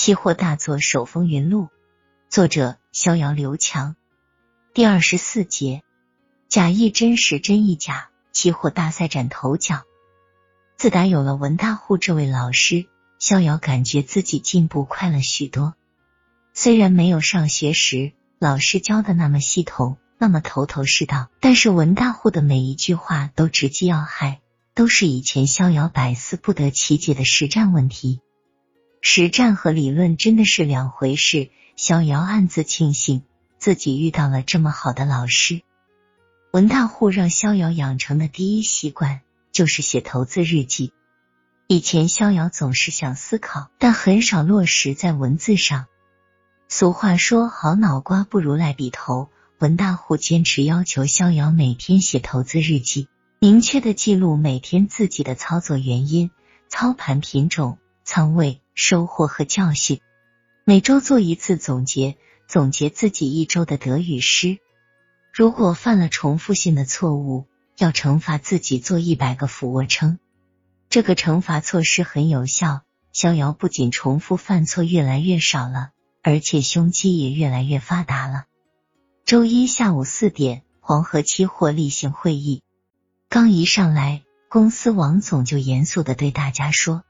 期货大作手风云录，作者逍遥刘强。第二十四节，假亦真实，真亦假。期货大赛展头角。自打有了文大户这位老师，逍遥感觉自己进步快了许多。虽然没有上学时老师教的那么系统，那么头头是道，但是文大户的每一句话都直击要害。都是以前逍遥百思不得其解的实战问题，实战和理论真的是两回事。逍遥暗自庆幸自己遇到了这么好的老师。文大户让逍遥养成的第一习惯就是写投资日记。以前逍遥总是想思考，但很少落实在文字上。俗话说好脑瓜不如赖笔头，文大户坚持要求逍遥每天写投资日记。明确的记录每天自己的操作原因、操盘品种、仓位、收获和教训。每周做一次总结，总结自己一周的得与失。如果犯了重复性的错误，要惩罚自己做一百个俯卧撑。这个惩罚措施很有效，逍遥不仅重复犯错越来越少了，而且胸肌也越来越发达了。周一下午四点，黄河期货例行会议。刚一上来，公司王总就严肃的对大家说：“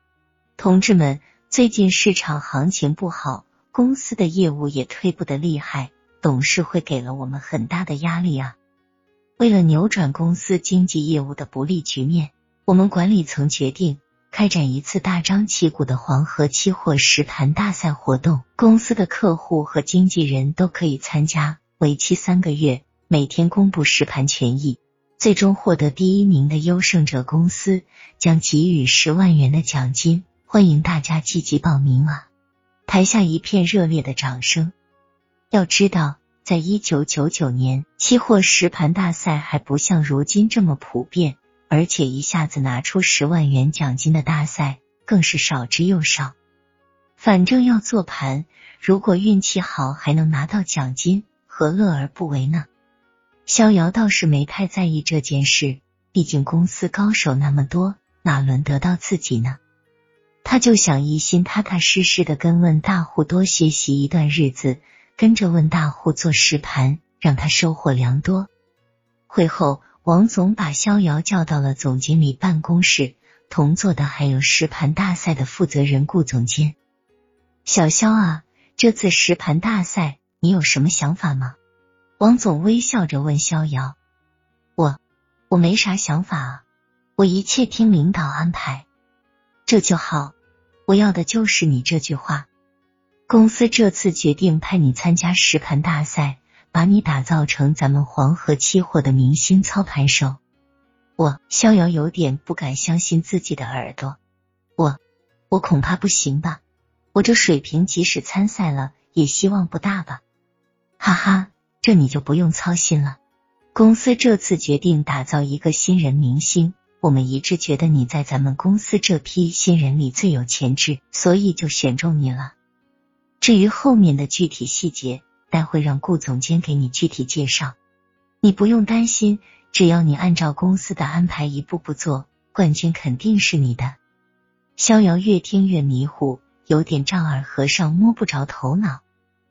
同志们，最近市场行情不好，公司的业务也退步的厉害，董事会给了我们很大的压力啊！为了扭转公司经济业务的不利局面，我们管理层决定开展一次大张旗鼓的黄河期货实盘大赛活动，公司的客户和经纪人都可以参加，为期三个月，每天公布实盘权益。”最终获得第一名的优胜者公司将给予十万元的奖金，欢迎大家积极报名啊！台下一片热烈的掌声。要知道，在一九九九年，期货实盘大赛还不像如今这么普遍，而且一下子拿出十万元奖金的大赛更是少之又少。反正要做盘，如果运气好还能拿到奖金，何乐而不为呢？逍遥倒是没太在意这件事，毕竟公司高手那么多，哪轮得到自己呢？他就想一心踏踏实实的跟问大户多学习一段日子，跟着问大户做实盘，让他收获良多。会后，王总把逍遥叫到了总经理办公室，同坐的还有实盘大赛的负责人顾总监。小肖啊，这次实盘大赛你有什么想法吗？王总微笑着问逍遥：“我我没啥想法啊，我一切听领导安排，这就好。我要的就是你这句话。公司这次决定派你参加实盘大赛，把你打造成咱们黄河期货的明星操盘手。”我逍遥有点不敢相信自己的耳朵，我我恐怕不行吧？我这水平即使参赛了，也希望不大吧？哈哈。这你就不用操心了。公司这次决定打造一个新人明星，我们一致觉得你在咱们公司这批新人里最有潜质，所以就选中你了。至于后面的具体细节，待会让顾总监给你具体介绍。你不用担心，只要你按照公司的安排一步步做，冠军肯定是你的。逍遥越听越迷糊，有点丈二和尚摸不着头脑，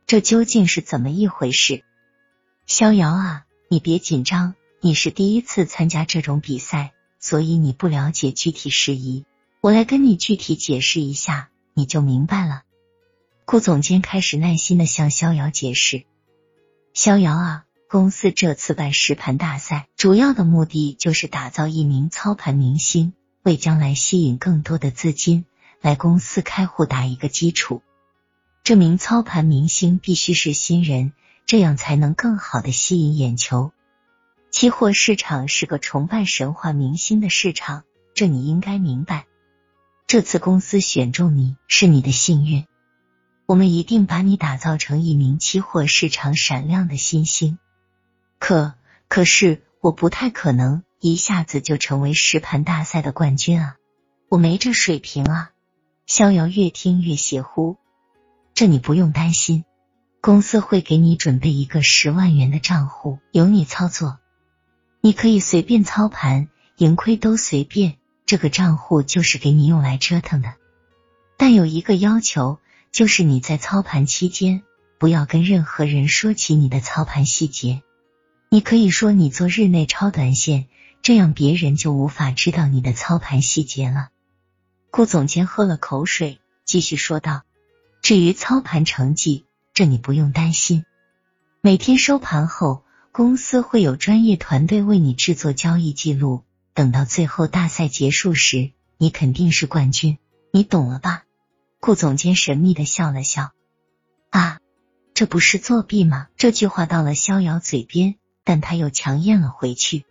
这究竟是怎么一回事？逍遥啊，你别紧张，你是第一次参加这种比赛，所以你不了解具体事宜。我来跟你具体解释一下，你就明白了。顾总监开始耐心的向逍遥解释：逍遥啊，公司这次办实盘大赛，主要的目的就是打造一名操盘明星，为将来吸引更多的资金来公司开户打一个基础。这名操盘明星必须是新人。这样才能更好的吸引眼球。期货市场是个崇拜神话明星的市场，这你应该明白。这次公司选中你是你的幸运，我们一定把你打造成一名期货市场闪亮的新星。可可是我不太可能一下子就成为实盘大赛的冠军啊，我没这水平啊。逍遥越听越邪乎，这你不用担心。公司会给你准备一个十万元的账户，由你操作，你可以随便操盘，盈亏都随便。这个账户就是给你用来折腾的。但有一个要求，就是你在操盘期间，不要跟任何人说起你的操盘细节。你可以说你做日内超短线，这样别人就无法知道你的操盘细节了。顾总监喝了口水，继续说道：“至于操盘成绩，这你不用担心。每天收盘后，公司会有专业团队为你制作交易记录。等到最后大赛结束时，你肯定是冠军。你懂了吧？”顾总监神秘的笑了笑：“啊，这不是作弊吗？”这句话到了逍遥嘴边。但他又强咽了回去。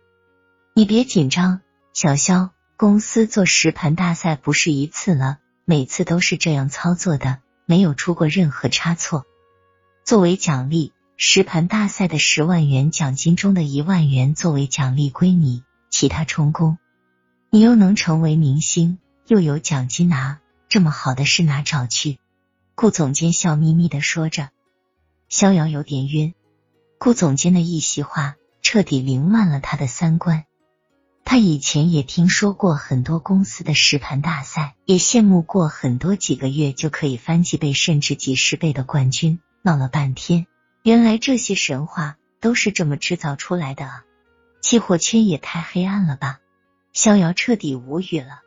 你别紧张，小肖，公司做实盘大赛不是一次了，每次都是这样操作的，没有出过任何差错。作为奖励，实盘大赛的十万元奖金中的一万元作为奖励归你，其他充公。你又能成为明星，又有奖金拿，这么好的事哪找去？顾总监笑眯眯的说着。逍遥有点晕。顾总监的一席话彻底凌乱了他的三观。他以前也听说过很多公司的实盘大赛，也羡慕过很多几个月就可以翻几倍甚至几十倍的冠军。闹了半天，原来这些神话都是这么制造出来的啊！期货圈也太黑暗了吧！逍遥彻底无语了。